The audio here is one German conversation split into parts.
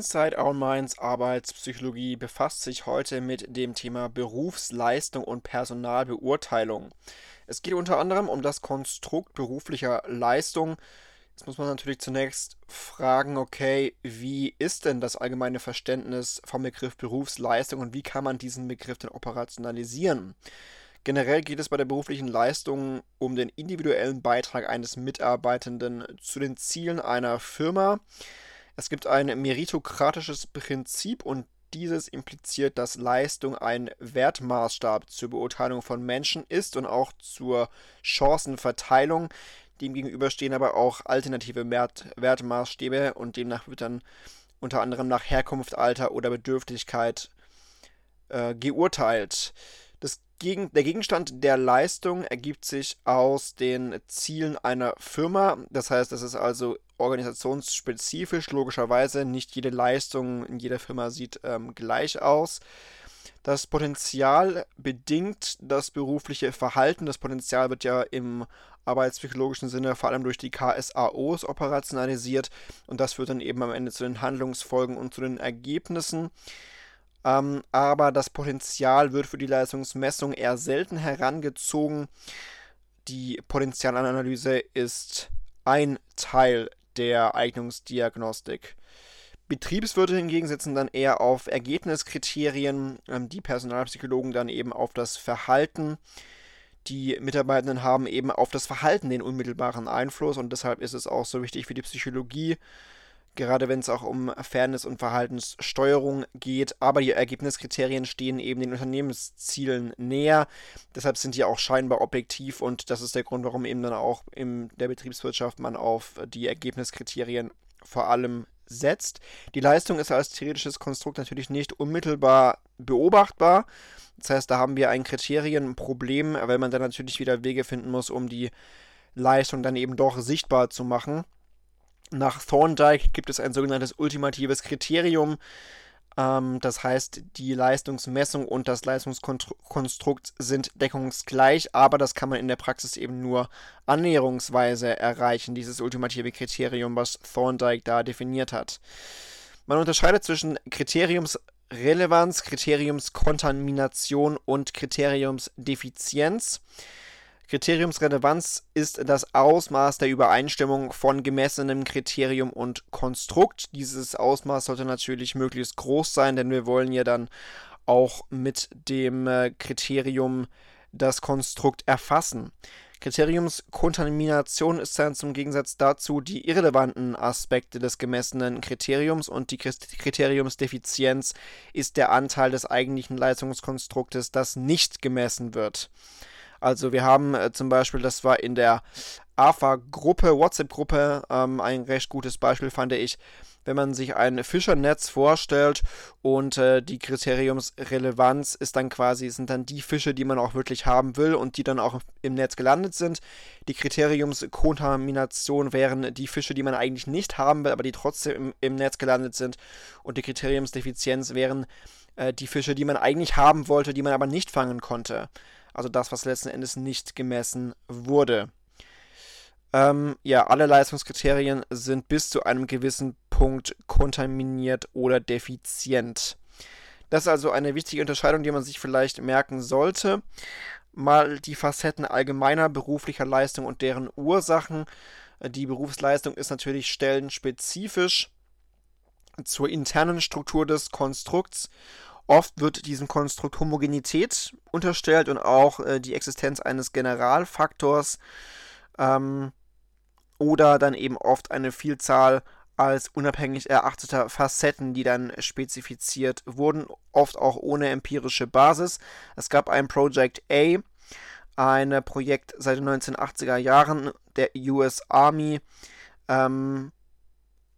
Inside Our Minds Arbeitspsychologie befasst sich heute mit dem Thema Berufsleistung und Personalbeurteilung. Es geht unter anderem um das Konstrukt beruflicher Leistung. Jetzt muss man natürlich zunächst fragen, okay, wie ist denn das allgemeine Verständnis vom Begriff Berufsleistung und wie kann man diesen Begriff denn operationalisieren? Generell geht es bei der beruflichen Leistung um den individuellen Beitrag eines Mitarbeitenden zu den Zielen einer Firma. Es gibt ein meritokratisches Prinzip und dieses impliziert, dass Leistung ein Wertmaßstab zur Beurteilung von Menschen ist und auch zur Chancenverteilung. Demgegenüber stehen aber auch alternative Wert Wertmaßstäbe und demnach wird dann unter anderem nach Herkunft, Alter oder Bedürftigkeit äh, geurteilt. Gegen der Gegenstand der Leistung ergibt sich aus den Zielen einer Firma. Das heißt, es ist also organisationsspezifisch, logischerweise. Nicht jede Leistung in jeder Firma sieht ähm, gleich aus. Das Potenzial bedingt das berufliche Verhalten. Das Potenzial wird ja im arbeitspsychologischen Sinne vor allem durch die KSAOs operationalisiert und das führt dann eben am Ende zu den Handlungsfolgen und zu den Ergebnissen. Ähm, aber das Potenzial wird für die Leistungsmessung eher selten herangezogen. Die Potenzialanalyse ist ein Teil der Eignungsdiagnostik. Betriebswirte hingegen setzen dann eher auf Ergebniskriterien, ähm, die Personalpsychologen dann eben auf das Verhalten. Die Mitarbeitenden haben eben auf das Verhalten den unmittelbaren Einfluss und deshalb ist es auch so wichtig für die Psychologie, gerade wenn es auch um Fairness und Verhaltenssteuerung geht. Aber die Ergebniskriterien stehen eben den Unternehmenszielen näher. Deshalb sind die auch scheinbar objektiv und das ist der Grund, warum eben dann auch in der Betriebswirtschaft man auf die Ergebniskriterien vor allem setzt. Die Leistung ist als theoretisches Konstrukt natürlich nicht unmittelbar beobachtbar. Das heißt, da haben wir ein Kriterienproblem, weil man dann natürlich wieder Wege finden muss, um die Leistung dann eben doch sichtbar zu machen. Nach Thorndike gibt es ein sogenanntes ultimatives Kriterium. Ähm, das heißt, die Leistungsmessung und das Leistungskonstrukt sind deckungsgleich, aber das kann man in der Praxis eben nur annäherungsweise erreichen, dieses ultimative Kriterium, was Thorndike da definiert hat. Man unterscheidet zwischen Kriteriumsrelevanz, Kriteriumskontamination und Kriteriumsdefizienz. Kriteriumsrelevanz ist das Ausmaß der Übereinstimmung von gemessenem Kriterium und Konstrukt. Dieses Ausmaß sollte natürlich möglichst groß sein, denn wir wollen ja dann auch mit dem äh, Kriterium das Konstrukt erfassen. Kriteriumskontamination ist dann zum Gegensatz dazu die irrelevanten Aspekte des gemessenen Kriteriums und die Kriteriumsdefizienz ist der Anteil des eigentlichen Leistungskonstruktes, das nicht gemessen wird. Also wir haben äh, zum Beispiel, das war in der AFA-Gruppe, WhatsApp-Gruppe, ähm, ein recht gutes Beispiel fand ich, wenn man sich ein Fischernetz vorstellt und äh, die Kriteriumsrelevanz ist dann quasi, sind dann die Fische, die man auch wirklich haben will und die dann auch im Netz gelandet sind. Die Kriteriumskontamination wären die Fische, die man eigentlich nicht haben will, aber die trotzdem im, im Netz gelandet sind. Und die Kriteriumsdefizienz wären äh, die Fische, die man eigentlich haben wollte, die man aber nicht fangen konnte also das, was letzten Endes nicht gemessen wurde. Ähm, ja, alle Leistungskriterien sind bis zu einem gewissen Punkt kontaminiert oder defizient. Das ist also eine wichtige Unterscheidung, die man sich vielleicht merken sollte. Mal die Facetten allgemeiner beruflicher Leistung und deren Ursachen. Die Berufsleistung ist natürlich stellenspezifisch zur internen Struktur des Konstrukts Oft wird diesem Konstrukt Homogenität unterstellt und auch äh, die Existenz eines Generalfaktors ähm, oder dann eben oft eine Vielzahl als unabhängig erachteter Facetten, die dann spezifiziert wurden, oft auch ohne empirische Basis. Es gab ein Project A, ein Projekt seit den 1980er Jahren der US Army, ähm,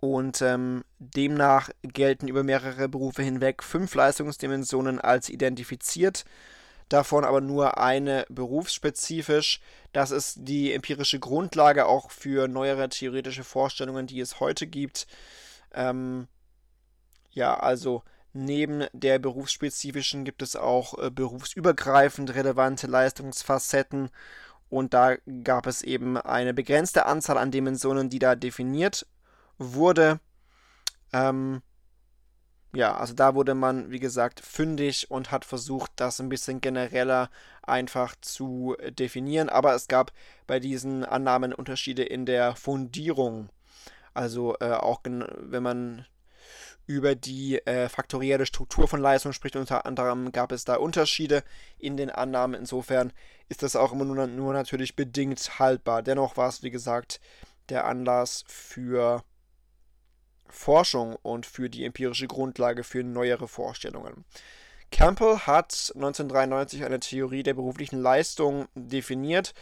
und ähm, demnach gelten über mehrere Berufe hinweg fünf Leistungsdimensionen als identifiziert, davon aber nur eine berufsspezifisch. Das ist die empirische Grundlage auch für neuere theoretische Vorstellungen, die es heute gibt. Ähm, ja, also neben der berufsspezifischen gibt es auch äh, berufsübergreifend relevante Leistungsfacetten und da gab es eben eine begrenzte Anzahl an Dimensionen, die da definiert wurde. Ähm, ja, also da wurde man, wie gesagt, fündig und hat versucht, das ein bisschen genereller einfach zu definieren. Aber es gab bei diesen Annahmen Unterschiede in der Fundierung. Also äh, auch wenn man über die äh, faktorielle Struktur von Leistung spricht, unter anderem gab es da Unterschiede in den Annahmen. Insofern ist das auch immer nur, nur natürlich bedingt haltbar. Dennoch war es, wie gesagt, der Anlass für Forschung und für die empirische Grundlage für neuere Vorstellungen. Campbell hat 1993 eine Theorie der beruflichen Leistung definiert.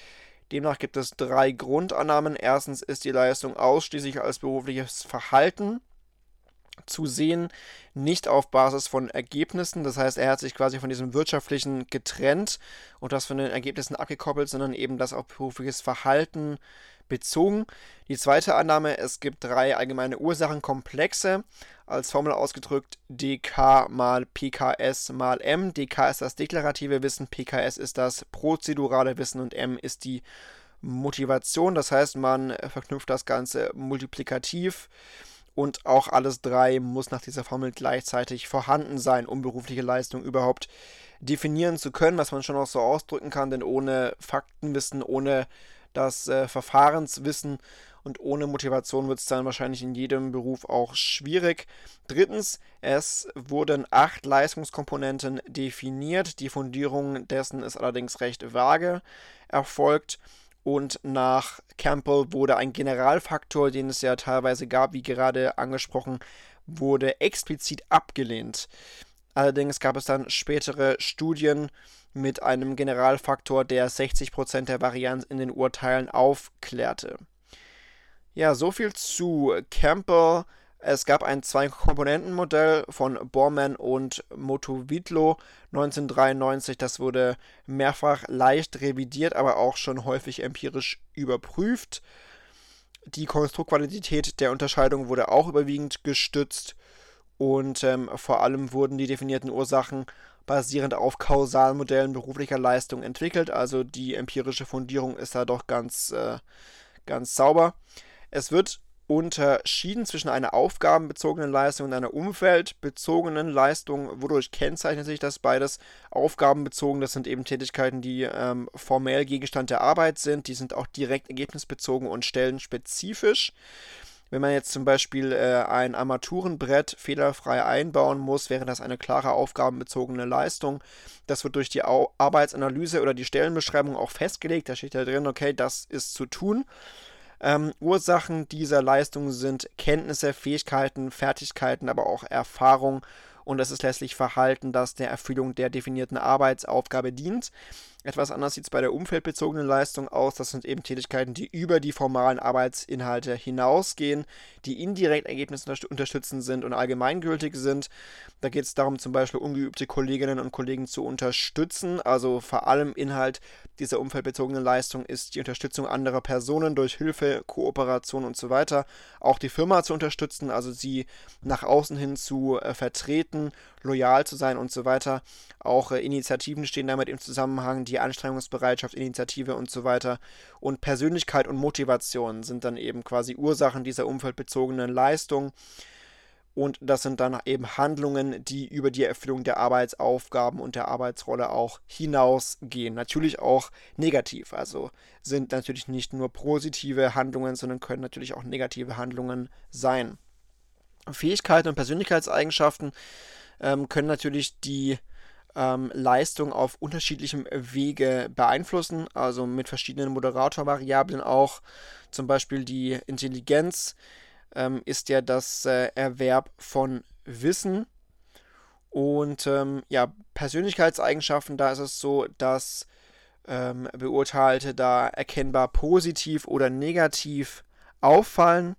Demnach gibt es drei Grundannahmen. Erstens ist die Leistung ausschließlich als berufliches Verhalten zu sehen, nicht auf Basis von Ergebnissen. Das heißt, er hat sich quasi von diesem wirtschaftlichen getrennt und das von den Ergebnissen abgekoppelt, sondern eben das auf berufliches Verhalten bezogen. Die zweite Annahme, es gibt drei allgemeine Ursachenkomplexe, als Formel ausgedrückt dk mal pks mal m. dk ist das deklarative Wissen, pks ist das prozedurale Wissen und m ist die Motivation. Das heißt, man verknüpft das Ganze multiplikativ und auch alles drei muss nach dieser Formel gleichzeitig vorhanden sein, um berufliche Leistung überhaupt definieren zu können, was man schon auch so ausdrücken kann, denn ohne Faktenwissen, ohne das äh, Verfahrenswissen und ohne Motivation wird es dann wahrscheinlich in jedem Beruf auch schwierig. Drittens, es wurden acht Leistungskomponenten definiert. Die Fundierung dessen ist allerdings recht vage erfolgt. Und nach Campbell wurde ein Generalfaktor, den es ja teilweise gab, wie gerade angesprochen, wurde explizit abgelehnt. Allerdings gab es dann spätere Studien mit einem Generalfaktor, der 60% der Varianz in den Urteilen aufklärte. Ja, soviel zu Campbell. Es gab ein Zwei-Komponenten-Modell von Bormann und Motovitlo 1993. Das wurde mehrfach leicht revidiert, aber auch schon häufig empirisch überprüft. Die Konstruktqualität der Unterscheidung wurde auch überwiegend gestützt und ähm, vor allem wurden die definierten Ursachen basierend auf Kausalmodellen beruflicher Leistung entwickelt. Also die empirische Fundierung ist da doch ganz, äh, ganz sauber. Es wird unterschieden zwischen einer aufgabenbezogenen Leistung und einer umfeldbezogenen Leistung. Wodurch kennzeichnet sich das beides? Aufgabenbezogen, das sind eben Tätigkeiten, die ähm, formell Gegenstand der Arbeit sind. Die sind auch direkt ergebnisbezogen und stellenspezifisch. Wenn man jetzt zum Beispiel äh, ein Armaturenbrett fehlerfrei einbauen muss, wäre das eine klare aufgabenbezogene Leistung. Das wird durch die Au Arbeitsanalyse oder die Stellenbeschreibung auch festgelegt. Da steht da drin, okay, das ist zu tun. Ähm, Ursachen dieser Leistung sind Kenntnisse, Fähigkeiten, Fertigkeiten, aber auch Erfahrung und es ist letztlich Verhalten, das der Erfüllung der definierten Arbeitsaufgabe dient. Etwas anders sieht es bei der umfeldbezogenen Leistung aus. Das sind eben Tätigkeiten, die über die formalen Arbeitsinhalte hinausgehen, die indirekt Ergebnisse unterstützend sind und allgemeingültig sind. Da geht es darum, zum Beispiel ungeübte Kolleginnen und Kollegen zu unterstützen. Also vor allem Inhalt dieser umfeldbezogenen Leistung ist die Unterstützung anderer Personen durch Hilfe, Kooperation und so weiter. Auch die Firma zu unterstützen, also sie nach außen hin zu äh, vertreten, loyal zu sein und so weiter. Auch äh, Initiativen stehen damit im Zusammenhang, die Anstrengungsbereitschaft, Initiative und so weiter. Und Persönlichkeit und Motivation sind dann eben quasi Ursachen dieser umfeldbezogenen Leistung. Und das sind dann eben Handlungen, die über die Erfüllung der Arbeitsaufgaben und der Arbeitsrolle auch hinausgehen. Natürlich auch negativ. Also sind natürlich nicht nur positive Handlungen, sondern können natürlich auch negative Handlungen sein. Fähigkeiten und Persönlichkeitseigenschaften ähm, können natürlich die ähm, Leistung auf unterschiedlichem Wege beeinflussen, also mit verschiedenen Moderatorvariablen auch. Zum Beispiel die Intelligenz ähm, ist ja das äh, Erwerb von Wissen. Und ähm, ja, Persönlichkeitseigenschaften, da ist es so, dass ähm, Beurteilte da erkennbar positiv oder negativ auffallen.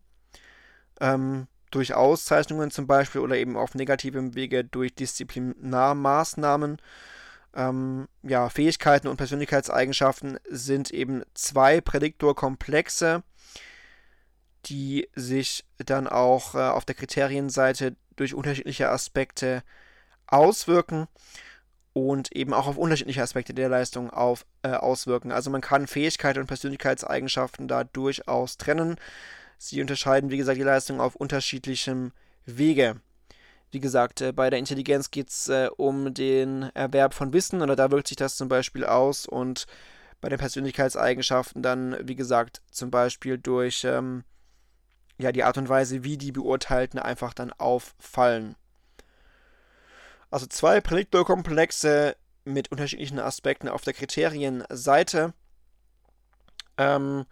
Ähm, durch Auszeichnungen zum Beispiel oder eben auf negativem Wege durch Disziplinarmaßnahmen. Ähm, ja, Fähigkeiten und Persönlichkeitseigenschaften sind eben zwei Prädiktorkomplexe, die sich dann auch äh, auf der Kriterienseite durch unterschiedliche Aspekte auswirken und eben auch auf unterschiedliche Aspekte der Leistung auf, äh, auswirken. Also man kann Fähigkeiten und Persönlichkeitseigenschaften da durchaus trennen. Sie unterscheiden, wie gesagt, die Leistung auf unterschiedlichem Wege. Wie gesagt, äh, bei der Intelligenz geht es äh, um den Erwerb von Wissen oder da wirkt sich das zum Beispiel aus und bei den Persönlichkeitseigenschaften dann, wie gesagt, zum Beispiel durch ähm, ja, die Art und Weise, wie die Beurteilten einfach dann auffallen. Also zwei Prädiktorkomplexe mit unterschiedlichen Aspekten auf der Kriterienseite. Ähm,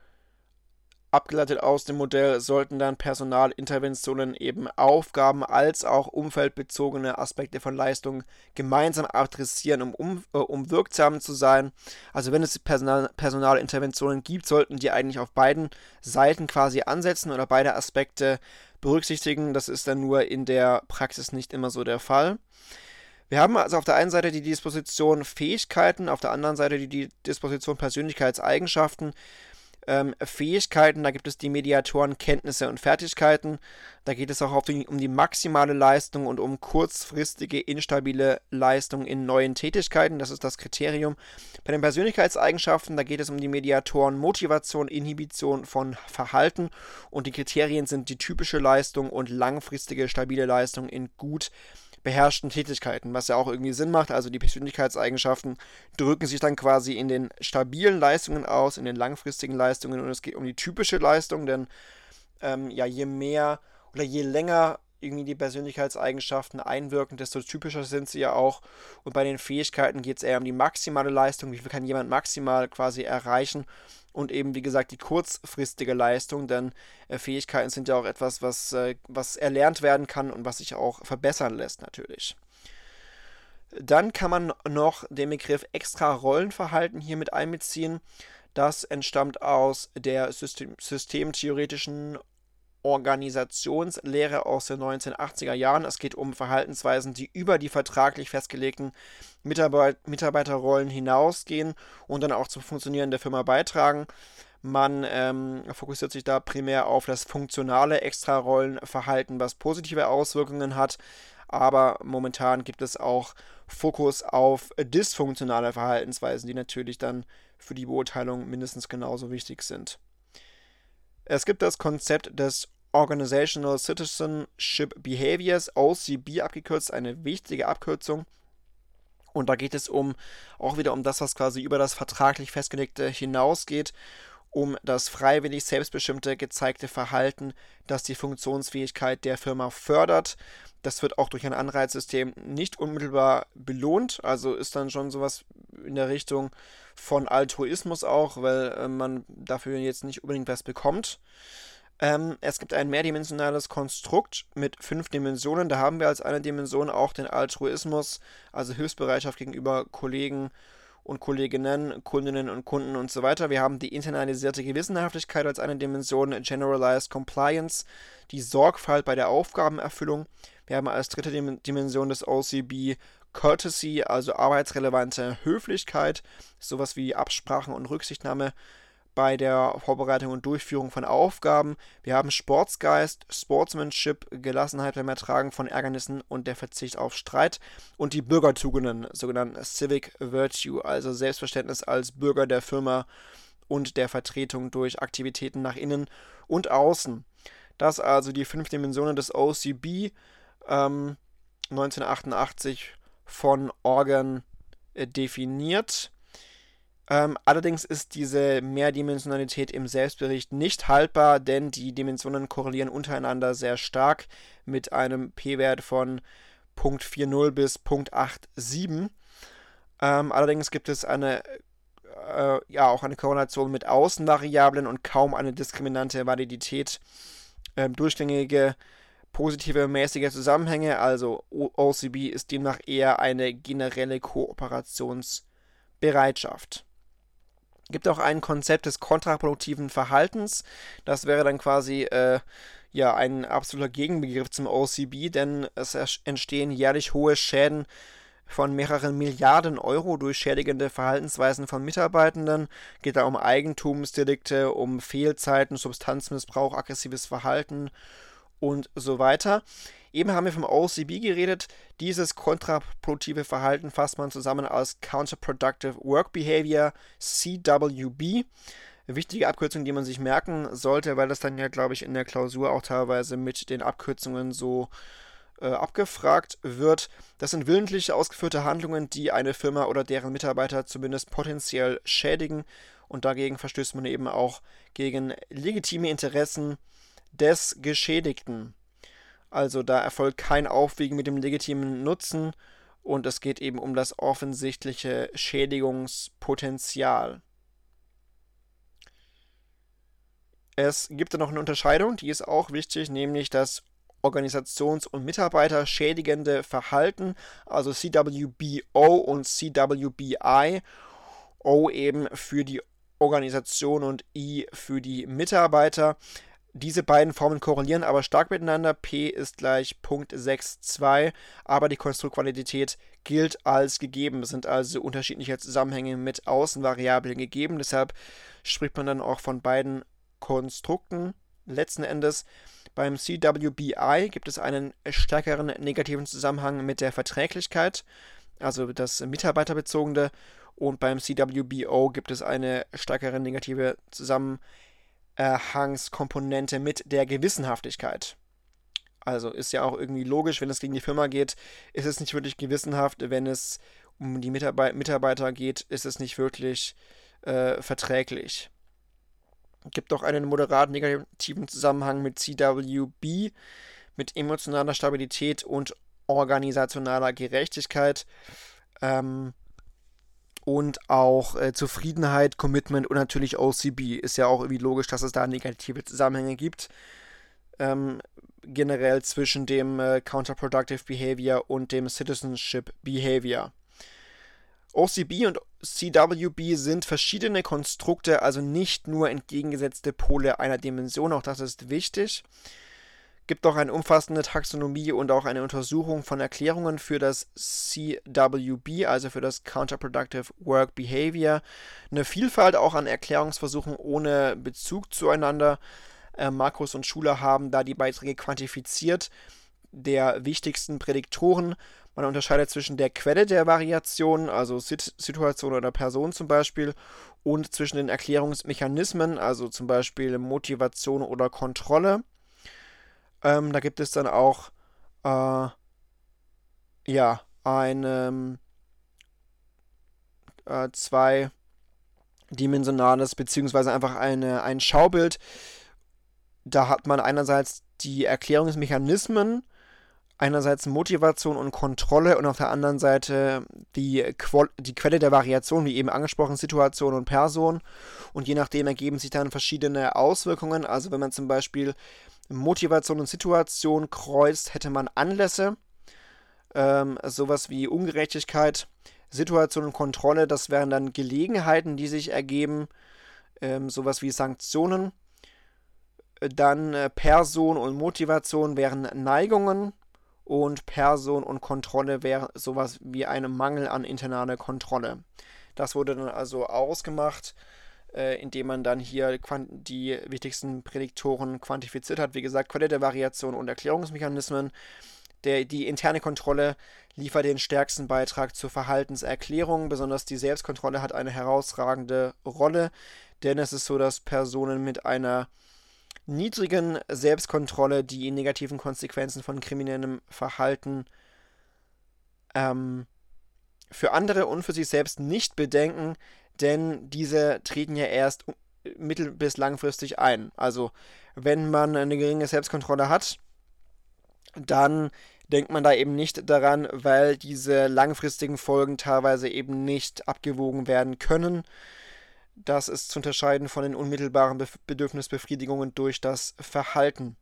Abgeleitet aus dem Modell sollten dann Personalinterventionen eben Aufgaben als auch umfeldbezogene Aspekte von Leistung gemeinsam adressieren, um, um, äh, um wirksam zu sein. Also wenn es Personal, Personalinterventionen gibt, sollten die eigentlich auf beiden Seiten quasi ansetzen oder beide Aspekte berücksichtigen. Das ist dann nur in der Praxis nicht immer so der Fall. Wir haben also auf der einen Seite die Disposition Fähigkeiten, auf der anderen Seite die Disposition Persönlichkeitseigenschaften ähm, Fähigkeiten, da gibt es die Mediatoren Kenntnisse und Fertigkeiten. Da geht es auch die, um die maximale Leistung und um kurzfristige instabile Leistung in neuen Tätigkeiten. Das ist das Kriterium. Bei den Persönlichkeitseigenschaften, da geht es um die Mediatoren Motivation, Inhibition von Verhalten und die Kriterien sind die typische Leistung und langfristige stabile Leistung in gut beherrschten Tätigkeiten, was ja auch irgendwie Sinn macht. Also die Persönlichkeitseigenschaften drücken sich dann quasi in den stabilen Leistungen aus, in den langfristigen Leistungen und es geht um die typische Leistung, denn ähm, ja, je mehr oder je länger irgendwie die Persönlichkeitseigenschaften einwirken, desto typischer sind sie ja auch. Und bei den Fähigkeiten geht es eher um die maximale Leistung, wie viel kann jemand maximal quasi erreichen und eben, wie gesagt, die kurzfristige Leistung, denn äh, Fähigkeiten sind ja auch etwas, was, äh, was erlernt werden kann und was sich auch verbessern lässt natürlich. Dann kann man noch den Begriff extra Rollenverhalten hier mit einbeziehen. Das entstammt aus der System systemtheoretischen Organisationslehre aus den 1980er Jahren. Es geht um Verhaltensweisen, die über die vertraglich festgelegten Mitarbeit Mitarbeiterrollen hinausgehen und dann auch zum Funktionieren der Firma beitragen. Man ähm, fokussiert sich da primär auf das funktionale Extrarollenverhalten, was positive Auswirkungen hat. Aber momentan gibt es auch Fokus auf dysfunktionale Verhaltensweisen, die natürlich dann für die Beurteilung mindestens genauso wichtig sind. Es gibt das Konzept des Organizational Citizenship Behaviors, OCB abgekürzt, eine wichtige Abkürzung. Und da geht es um auch wieder um das, was quasi über das vertraglich festgelegte hinausgeht, um das freiwillig selbstbestimmte gezeigte Verhalten, das die Funktionsfähigkeit der Firma fördert. Das wird auch durch ein Anreizsystem nicht unmittelbar belohnt, also ist dann schon sowas in der Richtung von Altruismus auch, weil äh, man dafür jetzt nicht unbedingt was bekommt. Ähm, es gibt ein mehrdimensionales Konstrukt mit fünf Dimensionen. Da haben wir als eine Dimension auch den Altruismus, also Hilfsbereitschaft gegenüber Kollegen und Kolleginnen, Kundinnen und Kunden und so weiter. Wir haben die internalisierte Gewissenhaftigkeit als eine Dimension, Generalized Compliance, die Sorgfalt bei der Aufgabenerfüllung. Wir haben als dritte Dimension des OCB Courtesy, also arbeitsrelevante Höflichkeit, sowas wie Absprachen und Rücksichtnahme bei der Vorbereitung und Durchführung von Aufgaben. Wir haben Sportsgeist, Sportsmanship, Gelassenheit beim Ertragen von Ärgernissen und der Verzicht auf Streit und die Bürgertugenden, sogenannten Civic Virtue, also Selbstverständnis als Bürger der Firma und der Vertretung durch Aktivitäten nach innen und außen. Das also die fünf Dimensionen des OCB ähm, 1988 von Organ äh, definiert. Ähm, allerdings ist diese Mehrdimensionalität im Selbstbericht nicht haltbar, denn die Dimensionen korrelieren untereinander sehr stark mit einem p-Wert von 0.40 bis 0.87. Ähm, allerdings gibt es eine äh, ja auch eine Korrelation mit Außenvariablen und kaum eine diskriminante Validität. Ähm, durchgängige positive mäßige Zusammenhänge, also OCB ist demnach eher eine generelle Kooperationsbereitschaft. Gibt auch ein Konzept des kontraproduktiven Verhaltens. Das wäre dann quasi äh, ja ein absoluter Gegenbegriff zum OCB, denn es entstehen jährlich hohe Schäden von mehreren Milliarden Euro durch schädigende Verhaltensweisen von Mitarbeitenden. Geht da um Eigentumsdelikte, um Fehlzeiten, Substanzmissbrauch, aggressives Verhalten und so weiter. Eben haben wir vom OCB geredet. Dieses kontraproduktive Verhalten fasst man zusammen als Counterproductive Work Behavior, CWB. Eine wichtige Abkürzung, die man sich merken sollte, weil das dann ja, glaube ich, in der Klausur auch teilweise mit den Abkürzungen so äh, abgefragt wird. Das sind willentlich ausgeführte Handlungen, die eine Firma oder deren Mitarbeiter zumindest potenziell schädigen und dagegen verstößt man eben auch gegen legitime Interessen des Geschädigten. Also da erfolgt kein Aufwiegen mit dem legitimen Nutzen und es geht eben um das offensichtliche Schädigungspotenzial. Es gibt da noch eine Unterscheidung, die ist auch wichtig, nämlich das Organisations- und Mitarbeiterschädigende Verhalten, also CWBO und CWBI. O eben für die Organisation und I für die Mitarbeiter. Diese beiden Formen korrelieren aber stark miteinander. P ist gleich Punkt 6,2, aber die Konstruktqualität gilt als gegeben. Es sind also unterschiedliche Zusammenhänge mit Außenvariablen gegeben. Deshalb spricht man dann auch von beiden Konstrukten. Letzten Endes beim CWBI gibt es einen stärkeren negativen Zusammenhang mit der Verträglichkeit, also das mitarbeiterbezogene. Und beim CWBO gibt es eine stärkere negative Zusammenhangskomponente mit der Gewissenhaftigkeit. Also ist ja auch irgendwie logisch, wenn es gegen die Firma geht, ist es nicht wirklich gewissenhaft. Wenn es um die Mitarbeiter geht, ist es nicht wirklich äh, verträglich gibt auch einen moderat negativen Zusammenhang mit CWB, mit emotionaler Stabilität und organisationaler Gerechtigkeit. Ähm, und auch äh, Zufriedenheit, Commitment und natürlich OCB. Ist ja auch irgendwie logisch, dass es da negative Zusammenhänge gibt. Ähm, generell zwischen dem äh, Counterproductive Behavior und dem Citizenship Behavior. OCB und CWB sind verschiedene Konstrukte, also nicht nur entgegengesetzte Pole einer Dimension, auch das ist wichtig. Gibt auch eine umfassende Taxonomie und auch eine Untersuchung von Erklärungen für das CWB, also für das Counterproductive Work Behavior. Eine Vielfalt auch an Erklärungsversuchen ohne Bezug zueinander. Äh, Markus und Schuler haben da die Beiträge quantifiziert der wichtigsten Prädiktoren man unterscheidet zwischen der Quelle der Variation, also Sit Situation oder Person zum Beispiel, und zwischen den Erklärungsmechanismen, also zum Beispiel Motivation oder Kontrolle. Ähm, da gibt es dann auch äh, ja ein ähm, äh, zweidimensionales beziehungsweise einfach eine, ein Schaubild. Da hat man einerseits die Erklärungsmechanismen einerseits Motivation und Kontrolle und auf der anderen Seite die, Qual die Quelle der Variation, wie eben angesprochen, Situation und Person. Und je nachdem ergeben sich dann verschiedene Auswirkungen. Also wenn man zum Beispiel Motivation und Situation kreuzt, hätte man Anlässe, ähm, sowas wie Ungerechtigkeit, Situation und Kontrolle, das wären dann Gelegenheiten, die sich ergeben, ähm, sowas wie Sanktionen. Dann äh, Person und Motivation wären Neigungen und Person und Kontrolle wäre sowas wie ein Mangel an internaler Kontrolle. Das wurde dann also ausgemacht, äh, indem man dann hier die wichtigsten Prädiktoren quantifiziert hat. Wie gesagt, Quelle der Variation und Erklärungsmechanismen. Der, die interne Kontrolle liefert den stärksten Beitrag zur Verhaltenserklärung. Besonders die Selbstkontrolle hat eine herausragende Rolle, denn es ist so, dass Personen mit einer niedrigen Selbstkontrolle die negativen Konsequenzen von kriminellem Verhalten ähm, für andere und für sich selbst nicht bedenken, denn diese treten ja erst mittel- bis langfristig ein. Also wenn man eine geringe Selbstkontrolle hat, dann denkt man da eben nicht daran, weil diese langfristigen Folgen teilweise eben nicht abgewogen werden können. Das ist zu unterscheiden von den unmittelbaren Be Bedürfnisbefriedigungen durch das Verhalten.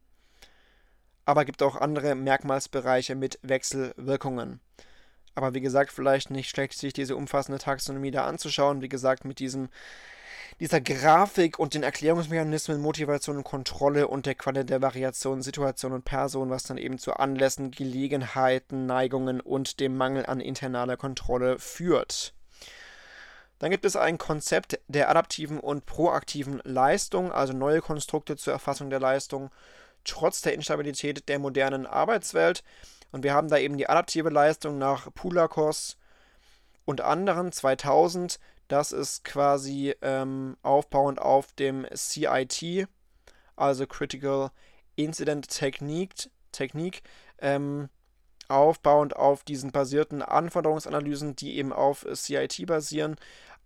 Aber gibt auch andere Merkmalsbereiche mit Wechselwirkungen. Aber wie gesagt, vielleicht nicht schlecht, sich diese umfassende Taxonomie da anzuschauen. Wie gesagt, mit diesem, dieser Grafik und den Erklärungsmechanismen, Motivation und Kontrolle und der Quelle der Variation, Situation und Person, was dann eben zu Anlässen, Gelegenheiten, Neigungen und dem Mangel an internaler Kontrolle führt. Dann gibt es ein Konzept der adaptiven und proaktiven Leistung, also neue Konstrukte zur Erfassung der Leistung, trotz der Instabilität der modernen Arbeitswelt. Und wir haben da eben die adaptive Leistung nach Pulakos und anderen 2000. Das ist quasi ähm, aufbauend auf dem CIT, also Critical Incident Technique. Technique ähm, aufbauend auf diesen basierten Anforderungsanalysen, die eben auf CIT basieren,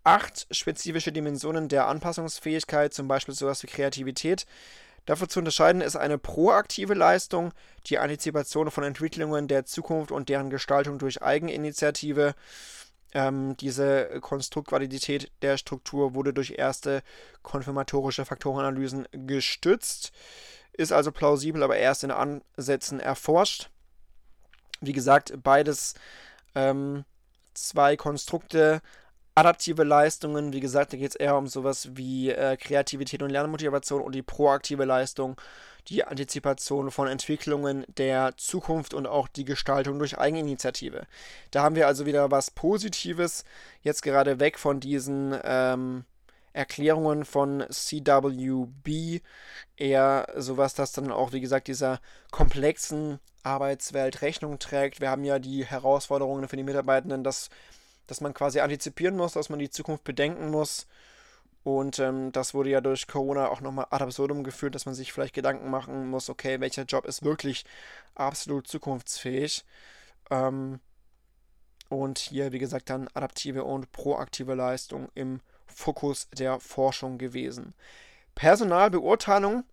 acht spezifische Dimensionen der Anpassungsfähigkeit, zum Beispiel sowas wie Kreativität. Dafür zu unterscheiden ist eine proaktive Leistung, die Antizipation von Entwicklungen der Zukunft und deren Gestaltung durch Eigeninitiative. Ähm, diese Konstruktvalidität der Struktur wurde durch erste konfirmatorische Faktorenanalysen gestützt, ist also plausibel, aber erst in Ansätzen erforscht. Wie gesagt, beides ähm, zwei Konstrukte, adaptive Leistungen, wie gesagt, da geht es eher um sowas wie äh, Kreativität und Lernmotivation und die proaktive Leistung, die Antizipation von Entwicklungen der Zukunft und auch die Gestaltung durch Eigeninitiative. Da haben wir also wieder was Positives, jetzt gerade weg von diesen ähm, Erklärungen von CWB, eher sowas, das dann auch, wie gesagt, dieser komplexen Arbeitswelt Rechnung trägt. Wir haben ja die Herausforderungen für die Mitarbeitenden, dass dass man quasi antizipieren muss, dass man die Zukunft bedenken muss. Und ähm, das wurde ja durch Corona auch nochmal ad absurdum geführt, dass man sich vielleicht Gedanken machen muss, okay, welcher Job ist wirklich absolut zukunftsfähig. Ähm, und hier, wie gesagt, dann adaptive und proaktive Leistung im Fokus der Forschung gewesen. Personalbeurteilung.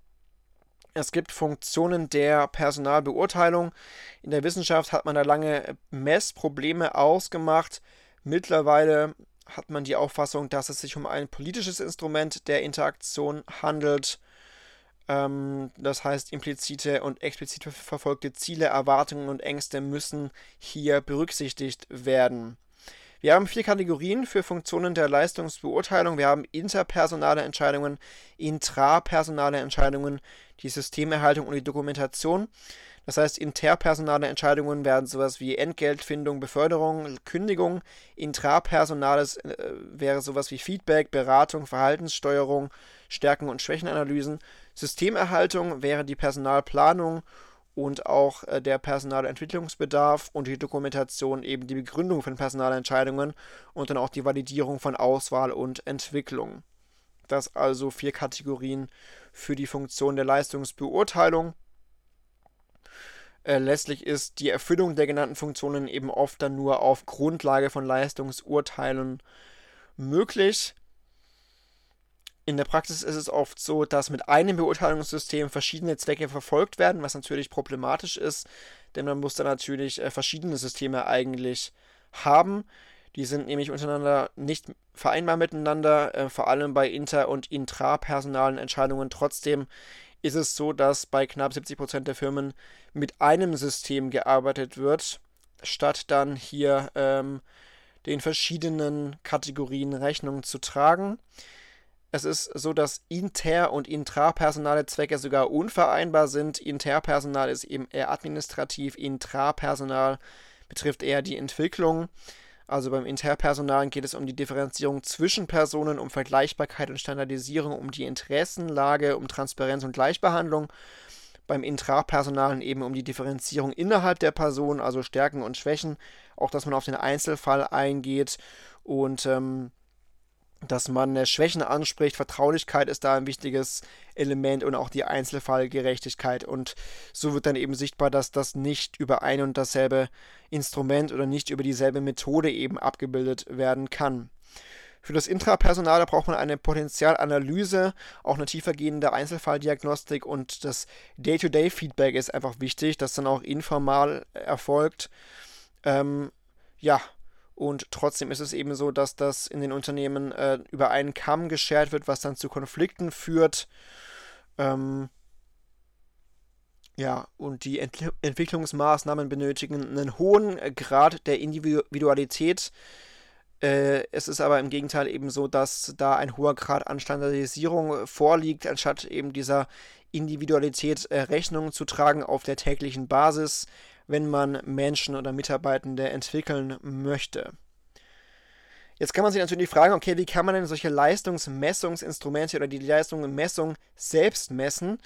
Es gibt Funktionen der Personalbeurteilung. In der Wissenschaft hat man da lange Messprobleme ausgemacht. Mittlerweile hat man die Auffassung, dass es sich um ein politisches Instrument der Interaktion handelt. Ähm, das heißt, implizite und explizit verfolgte Ziele, Erwartungen und Ängste müssen hier berücksichtigt werden. Wir haben vier Kategorien für Funktionen der Leistungsbeurteilung. Wir haben interpersonale Entscheidungen, intrapersonale Entscheidungen, die Systemerhaltung und die Dokumentation. Das heißt, interpersonale Entscheidungen werden sowas wie Entgeltfindung, Beförderung, Kündigung. Intrapersonales äh, wäre sowas wie Feedback, Beratung, Verhaltenssteuerung, Stärken- und Schwächenanalysen. Systemerhaltung wäre die Personalplanung und auch äh, der Personalentwicklungsbedarf und die Dokumentation eben die Begründung von Personalentscheidungen und dann auch die Validierung von Auswahl und Entwicklung. Das also vier Kategorien für die Funktion der Leistungsbeurteilung. Äh, letztlich ist die Erfüllung der genannten Funktionen eben oft dann nur auf Grundlage von Leistungsurteilen möglich. In der Praxis ist es oft so, dass mit einem Beurteilungssystem verschiedene Zwecke verfolgt werden, was natürlich problematisch ist, denn man muss dann natürlich äh, verschiedene Systeme eigentlich haben. Die sind nämlich untereinander nicht vereinbar miteinander, äh, vor allem bei inter- und intrapersonalen Entscheidungen. Trotzdem ist es so, dass bei knapp 70% der Firmen mit einem System gearbeitet wird, statt dann hier ähm, den verschiedenen Kategorien Rechnung zu tragen. Es ist so, dass inter- und intrapersonale Zwecke sogar unvereinbar sind. Interpersonal ist eben eher administrativ, intrapersonal betrifft eher die Entwicklung. Also beim Interpersonal geht es um die Differenzierung zwischen Personen, um Vergleichbarkeit und Standardisierung, um die Interessenlage, um Transparenz und Gleichbehandlung. Beim Intrapersonalen eben um die Differenzierung innerhalb der Person, also Stärken und Schwächen. Auch, dass man auf den Einzelfall eingeht und ähm, dass man äh, Schwächen anspricht. Vertraulichkeit ist da ein wichtiges Element und auch die Einzelfallgerechtigkeit. Und so wird dann eben sichtbar, dass das nicht über ein und dasselbe Instrument oder nicht über dieselbe Methode eben abgebildet werden kann. Für das Intrapersonal braucht man eine Potenzialanalyse, auch eine tiefergehende Einzelfalldiagnostik und das Day-to-Day-Feedback ist einfach wichtig, das dann auch informal erfolgt. Ähm, ja, und trotzdem ist es eben so, dass das in den Unternehmen äh, über einen Kamm geschert wird, was dann zu Konflikten führt. Ähm, ja, und die Ent Entwicklungsmaßnahmen benötigen einen hohen Grad der Individualität. Äh, es ist aber im Gegenteil eben so, dass da ein hoher Grad an Standardisierung vorliegt, anstatt eben dieser Individualität äh, Rechnung zu tragen auf der täglichen Basis wenn man Menschen oder Mitarbeitende entwickeln möchte. Jetzt kann man sich natürlich fragen, okay, wie kann man denn solche Leistungsmessungsinstrumente oder die Leistungsmessung selbst messen?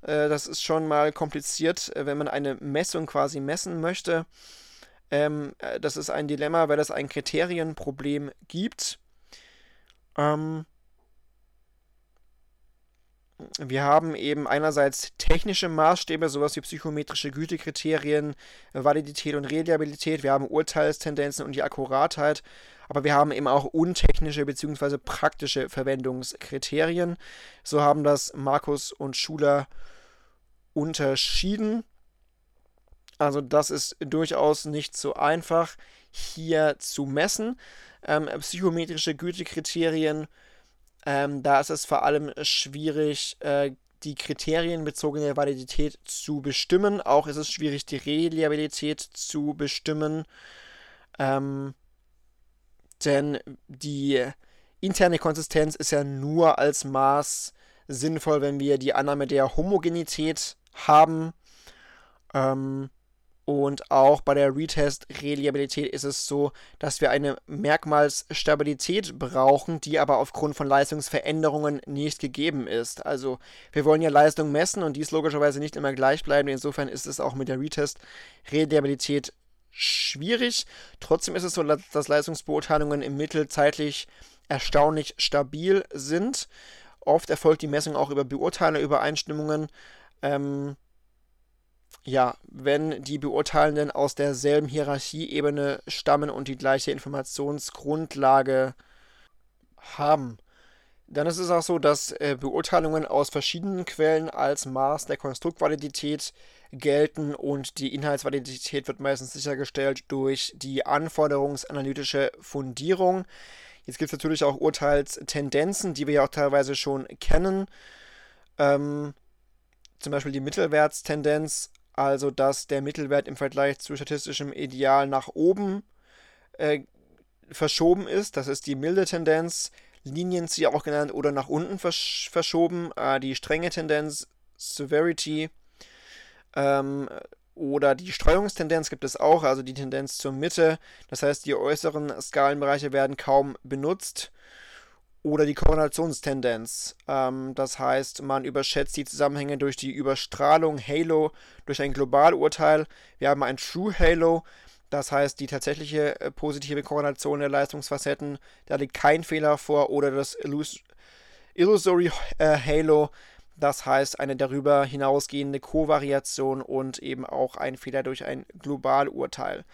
Äh, das ist schon mal kompliziert, äh, wenn man eine Messung quasi messen möchte. Ähm, äh, das ist ein Dilemma, weil es ein Kriterienproblem gibt. Ähm, wir haben eben einerseits technische Maßstäbe, sowas wie psychometrische Gütekriterien, Validität und Reliabilität. Wir haben Urteilstendenzen und die Akkuratheit. Aber wir haben eben auch untechnische bzw. praktische Verwendungskriterien. So haben das Markus und Schuler unterschieden. Also das ist durchaus nicht so einfach hier zu messen. Ähm, psychometrische Gütekriterien, ähm, da ist es vor allem schwierig, äh, die kriterienbezogene Validität zu bestimmen. Auch ist es schwierig, die Reliabilität zu bestimmen. Ähm, denn die interne Konsistenz ist ja nur als Maß sinnvoll, wenn wir die Annahme der Homogenität haben. Ähm, und auch bei der Retest-Reliabilität ist es so, dass wir eine Merkmalsstabilität brauchen, die aber aufgrund von Leistungsveränderungen nicht gegeben ist. Also wir wollen ja Leistung messen und dies logischerweise nicht immer gleich bleiben. Insofern ist es auch mit der Retest-Reliabilität schwierig. Trotzdem ist es so, dass Leistungsbeurteilungen im Mittel zeitlich erstaunlich stabil sind. Oft erfolgt die Messung auch über Beurteilerübereinstimmungen. Ähm, ja, wenn die Beurteilenden aus derselben Hierarchieebene stammen und die gleiche Informationsgrundlage haben. Dann ist es auch so, dass äh, Beurteilungen aus verschiedenen Quellen als Maß der Konstruktvalidität gelten und die Inhaltsvalidität wird meistens sichergestellt durch die anforderungsanalytische Fundierung. Jetzt gibt es natürlich auch Urteilstendenzen, die wir ja auch teilweise schon kennen. Ähm, zum Beispiel die Mittelwertstendenz, also dass der Mittelwert im Vergleich zu statistischem Ideal nach oben äh, verschoben ist. Das ist die milde Tendenz. Linienzieher auch genannt oder nach unten versch verschoben. Äh, die strenge Tendenz, Severity ähm, oder die Streuungstendenz gibt es auch, also die Tendenz zur Mitte. Das heißt, die äußeren Skalenbereiche werden kaum benutzt. Oder die Korrelationstendenz. Ähm, das heißt, man überschätzt die Zusammenhänge durch die Überstrahlung Halo durch ein Globalurteil. Wir haben ein True Halo. Das heißt, die tatsächliche äh, positive Korrelation der Leistungsfacetten, da liegt kein Fehler vor. Oder das Illusory äh, Halo. Das heißt, eine darüber hinausgehende Kovariation und eben auch ein Fehler durch ein Globalurteil.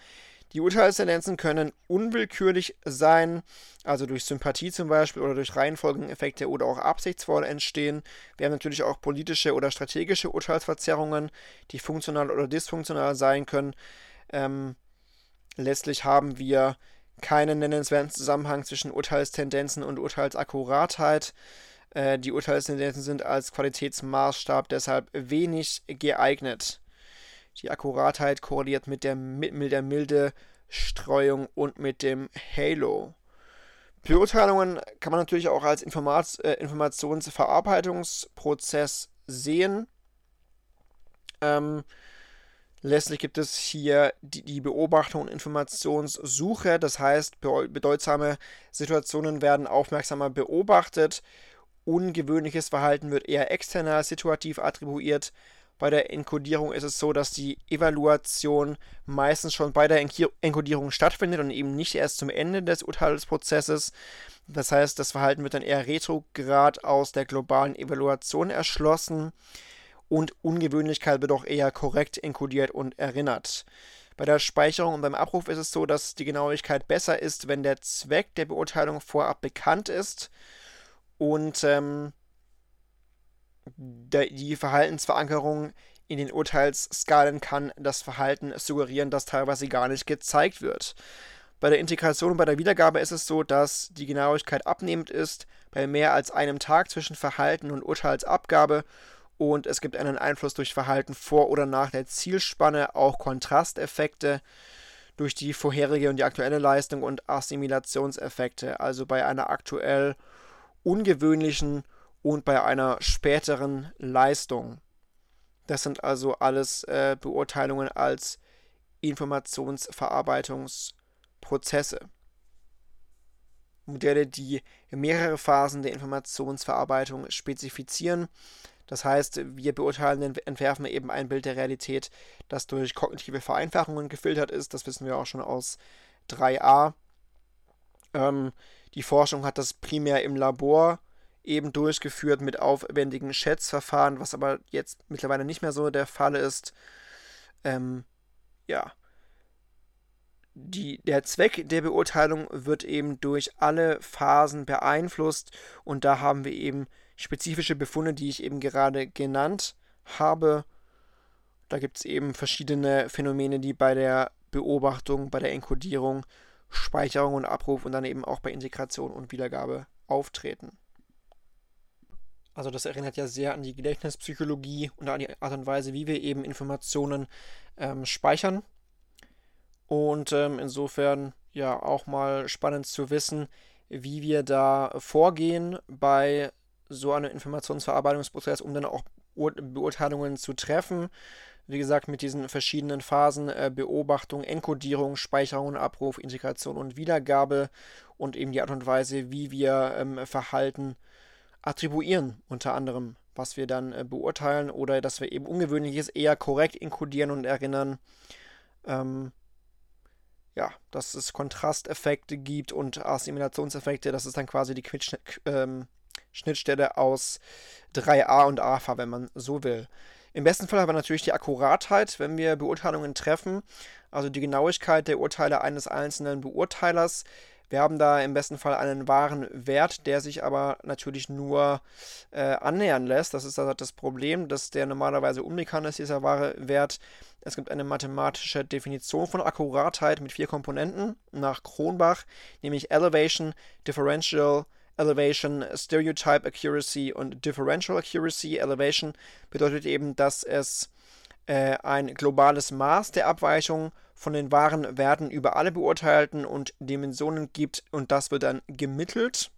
Die Urteilstendenzen können unwillkürlich sein, also durch Sympathie zum Beispiel oder durch Reihenfolgeneffekte oder auch absichtsvoll entstehen. Wir haben natürlich auch politische oder strategische Urteilsverzerrungen, die funktional oder dysfunktional sein können. Ähm, letztlich haben wir keinen nennenswerten Zusammenhang zwischen Urteilstendenzen und Urteilsakkuratheit. Äh, die Urteilstendenzen sind als Qualitätsmaßstab deshalb wenig geeignet. Die Akkuratheit korreliert mit der, mit der milde Streuung und mit dem Halo. Beurteilungen kann man natürlich auch als Informat äh, Informationsverarbeitungsprozess sehen. Ähm, letztlich gibt es hier die, die, Beobachtung und Informationssuche, das heißt, bedeutsame Situationen werden aufmerksamer beobachtet, ungewöhnliches Verhalten wird eher external situativ attribuiert, bei der Enkodierung ist es so, dass die Evaluation meistens schon bei der Enkodierung stattfindet und eben nicht erst zum Ende des Urteilsprozesses. Das heißt, das Verhalten wird dann eher retrograd aus der globalen Evaluation erschlossen und Ungewöhnlichkeit wird auch eher korrekt enkodiert und erinnert. Bei der Speicherung und beim Abruf ist es so, dass die Genauigkeit besser ist, wenn der Zweck der Beurteilung vorab bekannt ist und ähm, die Verhaltensverankerung in den Urteilsskalen kann das Verhalten suggerieren, das teilweise gar nicht gezeigt wird. Bei der Integration und bei der Wiedergabe ist es so, dass die Genauigkeit abnehmend ist bei mehr als einem Tag zwischen Verhalten und Urteilsabgabe und es gibt einen Einfluss durch Verhalten vor oder nach der Zielspanne, auch Kontrasteffekte durch die vorherige und die aktuelle Leistung und Assimilationseffekte, also bei einer aktuell ungewöhnlichen und bei einer späteren Leistung. Das sind also alles äh, Beurteilungen als Informationsverarbeitungsprozesse. Modelle, die mehrere Phasen der Informationsverarbeitung spezifizieren. Das heißt, wir beurteilen, entwerfen eben ein Bild der Realität, das durch kognitive Vereinfachungen gefiltert ist. Das wissen wir auch schon aus 3a. Ähm, die Forschung hat das primär im Labor eben durchgeführt mit aufwendigen Schätzverfahren, was aber jetzt mittlerweile nicht mehr so der Fall ist. Ähm, ja. Die, der Zweck der Beurteilung wird eben durch alle Phasen beeinflusst und da haben wir eben spezifische Befunde, die ich eben gerade genannt habe. Da gibt es eben verschiedene Phänomene, die bei der Beobachtung, bei der Enkodierung, Speicherung und Abruf und dann eben auch bei Integration und Wiedergabe auftreten. Also das erinnert ja sehr an die Gedächtnispsychologie und an die Art und Weise, wie wir eben Informationen ähm, speichern. Und ähm, insofern ja auch mal spannend zu wissen, wie wir da vorgehen bei so einem Informationsverarbeitungsprozess, um dann auch Beurteilungen zu treffen. Wie gesagt, mit diesen verschiedenen Phasen äh, Beobachtung, Enkodierung, Speicherung, Abruf, Integration und Wiedergabe und eben die Art und Weise, wie wir ähm, Verhalten attribuieren, unter anderem, was wir dann äh, beurteilen oder dass wir eben Ungewöhnliches eher korrekt enkodieren und erinnern. Ähm, ja, dass es Kontrasteffekte gibt und Assimilationseffekte, das ist dann quasi die Quitsch ähm, Schnittstelle aus 3a und AFA, wenn man so will. Im besten Fall haben wir natürlich die Akkuratheit, wenn wir Beurteilungen treffen, also die Genauigkeit der Urteile eines einzelnen Beurteilers. Wir haben da im besten Fall einen wahren Wert, der sich aber natürlich nur äh, annähern lässt. Das ist also das Problem, dass der normalerweise unbekannt ist, dieser wahre Wert. Es gibt eine mathematische Definition von Akkuratheit mit vier Komponenten nach Kronbach, nämlich Elevation, Differential, Elevation, Stereotype Accuracy und Differential Accuracy. Elevation bedeutet eben, dass es äh, ein globales Maß der Abweichung von den wahren Werten über alle beurteilten und Dimensionen gibt und das wird dann gemittelt.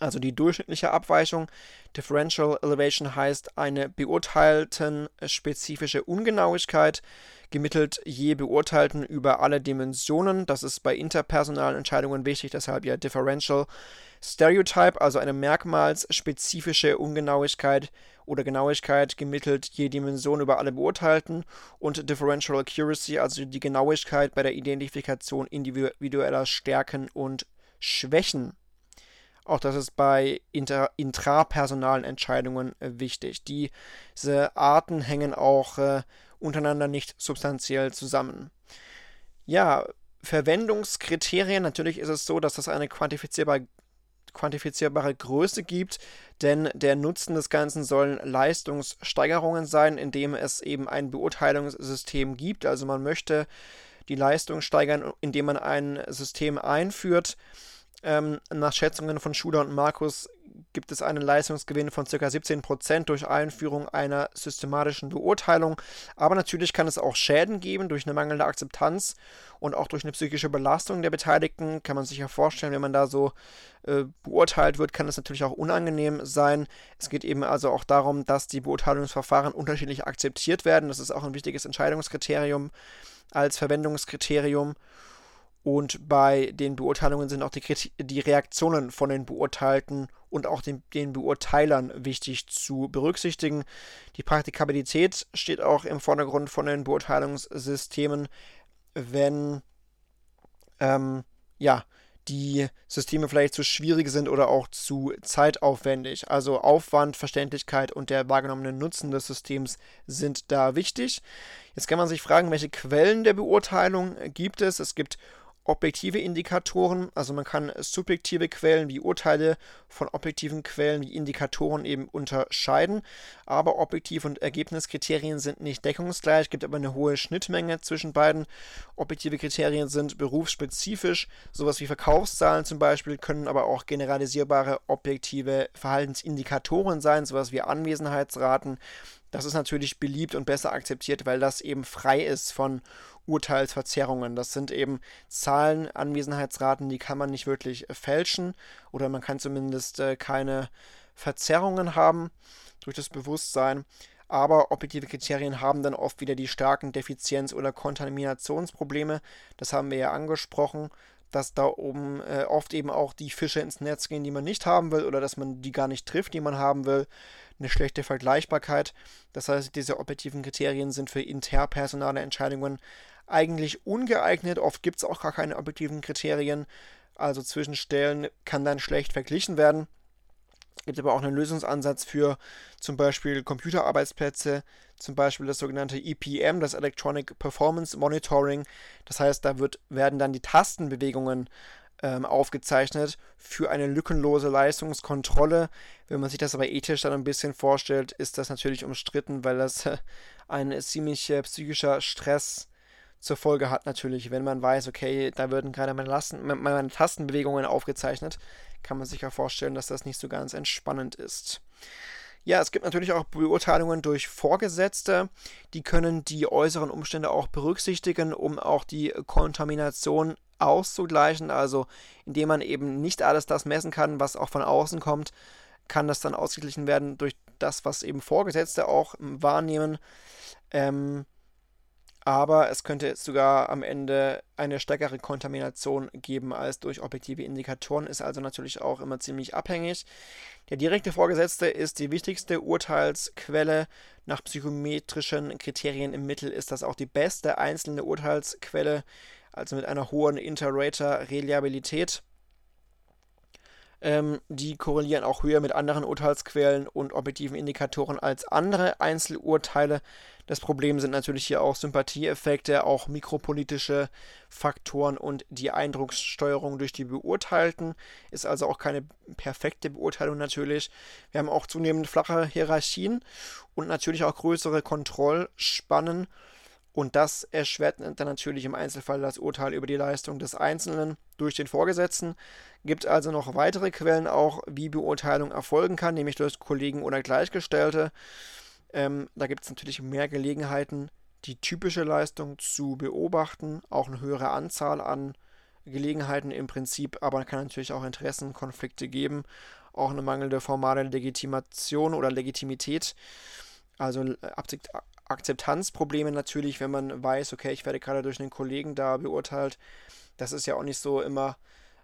Also die durchschnittliche Abweichung. Differential Elevation heißt eine beurteilten spezifische Ungenauigkeit gemittelt je beurteilten über alle Dimensionen. Das ist bei interpersonalen Entscheidungen wichtig, deshalb ja Differential. Stereotype, also eine merkmalsspezifische Ungenauigkeit oder Genauigkeit gemittelt je Dimension über alle Beurteilten und Differential Accuracy, also die Genauigkeit bei der Identifikation individueller Stärken und Schwächen. Auch das ist bei inter, intrapersonalen Entscheidungen äh, wichtig. Diese Arten hängen auch äh, untereinander nicht substanziell zusammen. Ja, Verwendungskriterien, natürlich ist es so, dass das eine quantifizierbare, quantifizierbare Größe gibt, denn der Nutzen des Ganzen sollen Leistungssteigerungen sein, indem es eben ein Beurteilungssystem gibt. Also man möchte die Leistung steigern, indem man ein System einführt. Ähm, nach Schätzungen von Schuler und Markus gibt es einen Leistungsgewinn von ca. 17% durch Einführung einer systematischen Beurteilung. Aber natürlich kann es auch Schäden geben durch eine mangelnde Akzeptanz und auch durch eine psychische Belastung der Beteiligten. Kann man sich ja vorstellen, wenn man da so äh, beurteilt wird, kann es natürlich auch unangenehm sein. Es geht eben also auch darum, dass die Beurteilungsverfahren unterschiedlich akzeptiert werden. Das ist auch ein wichtiges Entscheidungskriterium als Verwendungskriterium. Und bei den Beurteilungen sind auch die, die Reaktionen von den Beurteilten und auch den, den, Beurteilern wichtig zu berücksichtigen. Die Praktikabilität steht auch im Vordergrund von den Beurteilungssystemen, wenn ähm, ja, die Systeme vielleicht zu schwierig sind oder auch zu zeitaufwendig. Also Aufwand, Verständlichkeit und der wahrgenommene Nutzen des Systems sind da wichtig. Jetzt kann man sich fragen, welche Quellen der Beurteilung gibt es. Es gibt objektive Indikatoren, also man kann subjektive Quellen wie Urteile von objektiven Quellen wie Indikatoren eben unterscheiden, aber Objektiv- und Ergebniskriterien sind nicht deckungsgleich, gibt aber eine hohe Schnittmenge zwischen beiden. Objektive Kriterien sind berufsspezifisch, sowas wie Verkaufszahlen zum Beispiel, können aber auch generalisierbare objektive Verhaltensindikatoren sein, sowas wie Anwesenheitsraten. Das ist natürlich beliebt und besser akzeptiert, weil das eben frei ist von Urteilsverzerrungen. Das sind eben Zahlen, Anwesenheitsraten, die kann man nicht wirklich äh, fälschen oder man kann zumindest äh, keine Verzerrungen haben durch das Bewusstsein. Aber objektive Kriterien haben dann oft wieder die starken Defizienz- oder Kontaminationsprobleme. Das haben wir ja angesprochen, dass da oben äh, oft eben auch die Fische ins Netz gehen, die man nicht haben will, oder dass man die gar nicht trifft, die man haben will eine schlechte Vergleichbarkeit. Das heißt, diese objektiven Kriterien sind für interpersonale Entscheidungen eigentlich ungeeignet. Oft gibt es auch gar keine objektiven Kriterien. Also zwischen Stellen kann dann schlecht verglichen werden. Es gibt aber auch einen Lösungsansatz für zum Beispiel Computerarbeitsplätze, zum Beispiel das sogenannte EPM, das Electronic Performance Monitoring. Das heißt, da wird, werden dann die Tastenbewegungen ähm, aufgezeichnet für eine lückenlose Leistungskontrolle. Wenn man sich das aber ethisch dann ein bisschen vorstellt, ist das natürlich umstritten, weil das äh, ein ziemlich äh, psychischer Stress zur Folge hat natürlich, wenn man weiß, okay, da würden gerade meine, Lasten, meine Tastenbewegungen aufgezeichnet, kann man sich ja vorstellen, dass das nicht so ganz entspannend ist. Ja, es gibt natürlich auch Beurteilungen durch Vorgesetzte. Die können die äußeren Umstände auch berücksichtigen, um auch die Kontamination auszugleichen. Also indem man eben nicht alles das messen kann, was auch von außen kommt, kann das dann ausgeglichen werden durch das, was eben Vorgesetzte auch wahrnehmen. Ähm, aber es könnte sogar am Ende eine stärkere Kontamination geben als durch objektive Indikatoren, ist also natürlich auch immer ziemlich abhängig. Der direkte Vorgesetzte ist die wichtigste Urteilsquelle. Nach psychometrischen Kriterien im Mittel ist das auch die beste einzelne Urteilsquelle, also mit einer hohen Inter-Rater-Reliabilität. Ähm, die korrelieren auch höher mit anderen Urteilsquellen und objektiven Indikatoren als andere Einzelurteile. Das Problem sind natürlich hier auch Sympathieeffekte, auch mikropolitische Faktoren und die Eindruckssteuerung durch die Beurteilten. Ist also auch keine perfekte Beurteilung natürlich. Wir haben auch zunehmend flache Hierarchien und natürlich auch größere Kontrollspannen. Und das erschwert dann natürlich im Einzelfall das Urteil über die Leistung des Einzelnen durch den Vorgesetzten. Gibt also noch weitere Quellen auch, wie Beurteilung erfolgen kann, nämlich durch Kollegen oder Gleichgestellte. Ähm, da gibt es natürlich mehr Gelegenheiten, die typische Leistung zu beobachten, auch eine höhere Anzahl an Gelegenheiten im Prinzip, aber kann natürlich auch Interessenkonflikte geben, auch eine mangelnde formale Legitimation oder Legitimität. Also äh, Akzeptanzprobleme natürlich, wenn man weiß, okay, ich werde gerade durch einen Kollegen da beurteilt. Das ist ja auch nicht so immer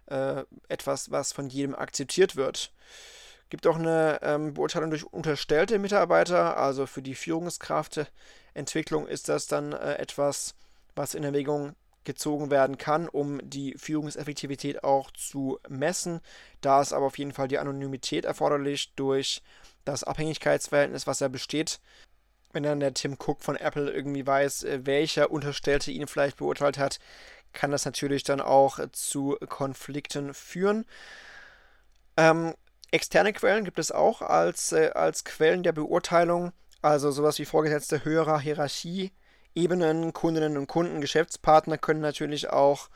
äh, etwas, was von jedem akzeptiert wird. Gibt auch eine ähm, Beurteilung durch unterstellte Mitarbeiter, also für die Führungskraftentwicklung ist das dann äh, etwas, was in Erwägung gezogen werden kann, um die Führungseffektivität auch zu messen. Da ist aber auf jeden Fall die Anonymität erforderlich durch das Abhängigkeitsverhältnis, was ja besteht. Wenn dann der Tim Cook von Apple irgendwie weiß, äh, welcher Unterstellte ihn vielleicht beurteilt hat, kann das natürlich dann auch zu Konflikten führen. Ähm, externe Quellen gibt es auch als, äh, als Quellen der Beurteilung, also sowas wie Vorgesetzte höherer Hierarchie. Ebenen, Kundinnen und Kunden, Geschäftspartner können natürlich auch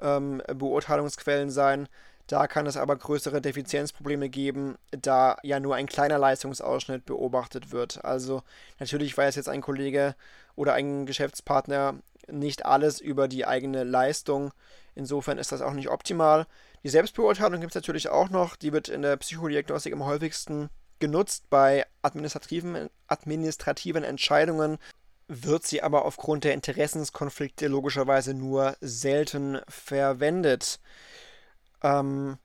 ähm, Beurteilungsquellen sein. Da kann es aber größere Defizienzprobleme geben, da ja nur ein kleiner Leistungsausschnitt beobachtet wird. Also natürlich weiß jetzt ein Kollege oder ein Geschäftspartner nicht alles über die eigene Leistung. Insofern ist das auch nicht optimal. Die Selbstbeurteilung gibt es natürlich auch noch. Die wird in der Psychodiagnostik am häufigsten genutzt bei administrativen, administrativen Entscheidungen, wird sie aber aufgrund der Interessenskonflikte logischerweise nur selten verwendet. Ähm,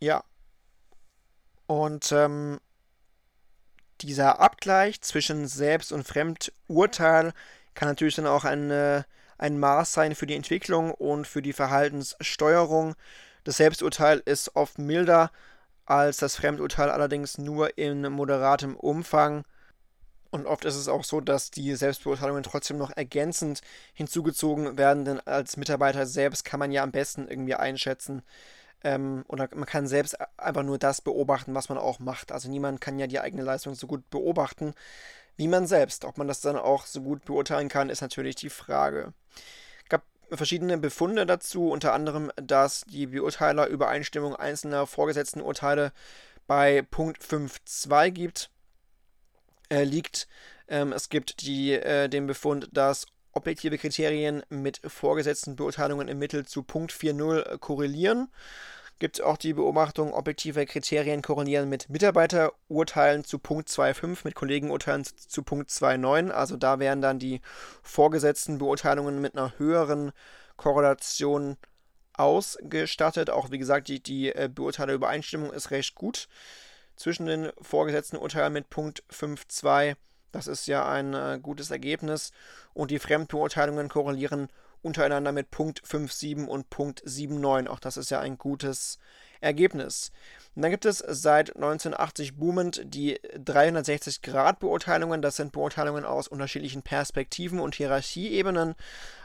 ja. Und ähm, dieser Abgleich zwischen Selbst- und Fremdurteil kann natürlich dann auch eine, ein Maß sein für die Entwicklung und für die Verhaltenssteuerung. Das Selbsturteil ist oft milder als das Fremdurteil, allerdings nur in moderatem Umfang. Und oft ist es auch so, dass die Selbstbeurteilungen trotzdem noch ergänzend hinzugezogen werden, denn als Mitarbeiter selbst kann man ja am besten irgendwie einschätzen, ähm, oder man kann selbst einfach nur das beobachten, was man auch macht. Also niemand kann ja die eigene Leistung so gut beobachten wie man selbst. Ob man das dann auch so gut beurteilen kann, ist natürlich die Frage. Es gab verschiedene Befunde dazu, unter anderem, dass die Beurteiler Übereinstimmung einzelner vorgesetzten Urteile bei Punkt 5.2 gibt, äh, liegt. Ähm, es gibt die, äh, den Befund, dass objektive Kriterien mit vorgesetzten Beurteilungen im Mittel zu Punkt 4.0 korrelieren gibt auch die Beobachtung, objektive Kriterien korrelieren mit Mitarbeiterurteilen zu Punkt 2.5, mit Kollegenurteilen zu Punkt 2.9. Also da wären dann die vorgesetzten Beurteilungen mit einer höheren Korrelation ausgestattet. Auch wie gesagt, die, die äh, Beurteilerübereinstimmung ist recht gut zwischen den vorgesetzten Urteilen mit Punkt 5.2. Das ist ja ein äh, gutes Ergebnis. Und die Fremdbeurteilungen korrelieren untereinander mit Punkt 5.7 und Punkt 7.9. Auch das ist ja ein gutes Ergebnis. Und dann gibt es seit 1980 boomend die 360-Grad-Beurteilungen. Das sind Beurteilungen aus unterschiedlichen Perspektiven und Hierarchieebenen.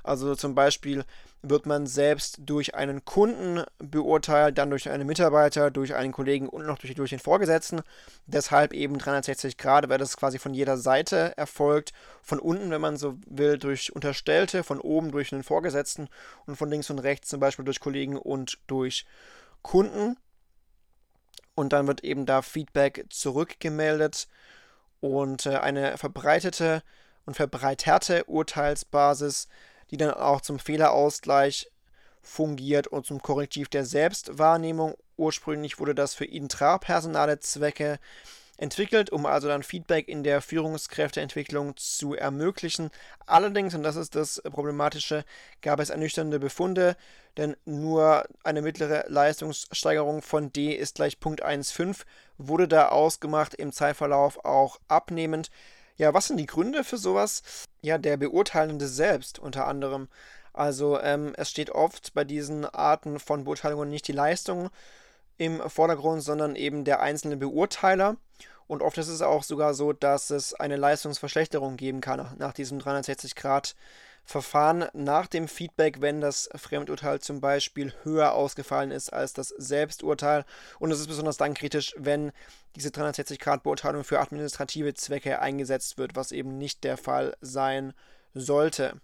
Also zum Beispiel wird man selbst durch einen Kunden beurteilt, dann durch einen Mitarbeiter, durch einen Kollegen und noch durch, durch den Vorgesetzten. Deshalb eben 360 Grad, weil das quasi von jeder Seite erfolgt. Von unten, wenn man so will, durch Unterstellte, von oben durch einen Vorgesetzten und von links und rechts zum Beispiel durch Kollegen und durch Kunden und dann wird eben da Feedback zurückgemeldet und äh, eine verbreitete und verbreiterte Urteilsbasis, die dann auch zum Fehlerausgleich fungiert und zum Korrektiv der Selbstwahrnehmung. Ursprünglich wurde das für intrapersonale Zwecke entwickelt, um also dann Feedback in der Führungskräfteentwicklung zu ermöglichen. Allerdings, und das ist das Problematische, gab es ernüchternde Befunde, denn nur eine mittlere Leistungssteigerung von D ist gleich Punkt 1,5 wurde da ausgemacht, im Zeitverlauf auch abnehmend. Ja, was sind die Gründe für sowas? Ja, der Beurteilende selbst unter anderem. Also ähm, es steht oft bei diesen Arten von Beurteilungen nicht die Leistung im Vordergrund, sondern eben der einzelne Beurteiler. Und oft ist es auch sogar so, dass es eine Leistungsverschlechterung geben kann nach diesem 360-Grad-Verfahren, nach dem Feedback, wenn das Fremdurteil zum Beispiel höher ausgefallen ist als das Selbsturteil. Und es ist besonders dann kritisch, wenn diese 360-Grad-Beurteilung für administrative Zwecke eingesetzt wird, was eben nicht der Fall sein sollte.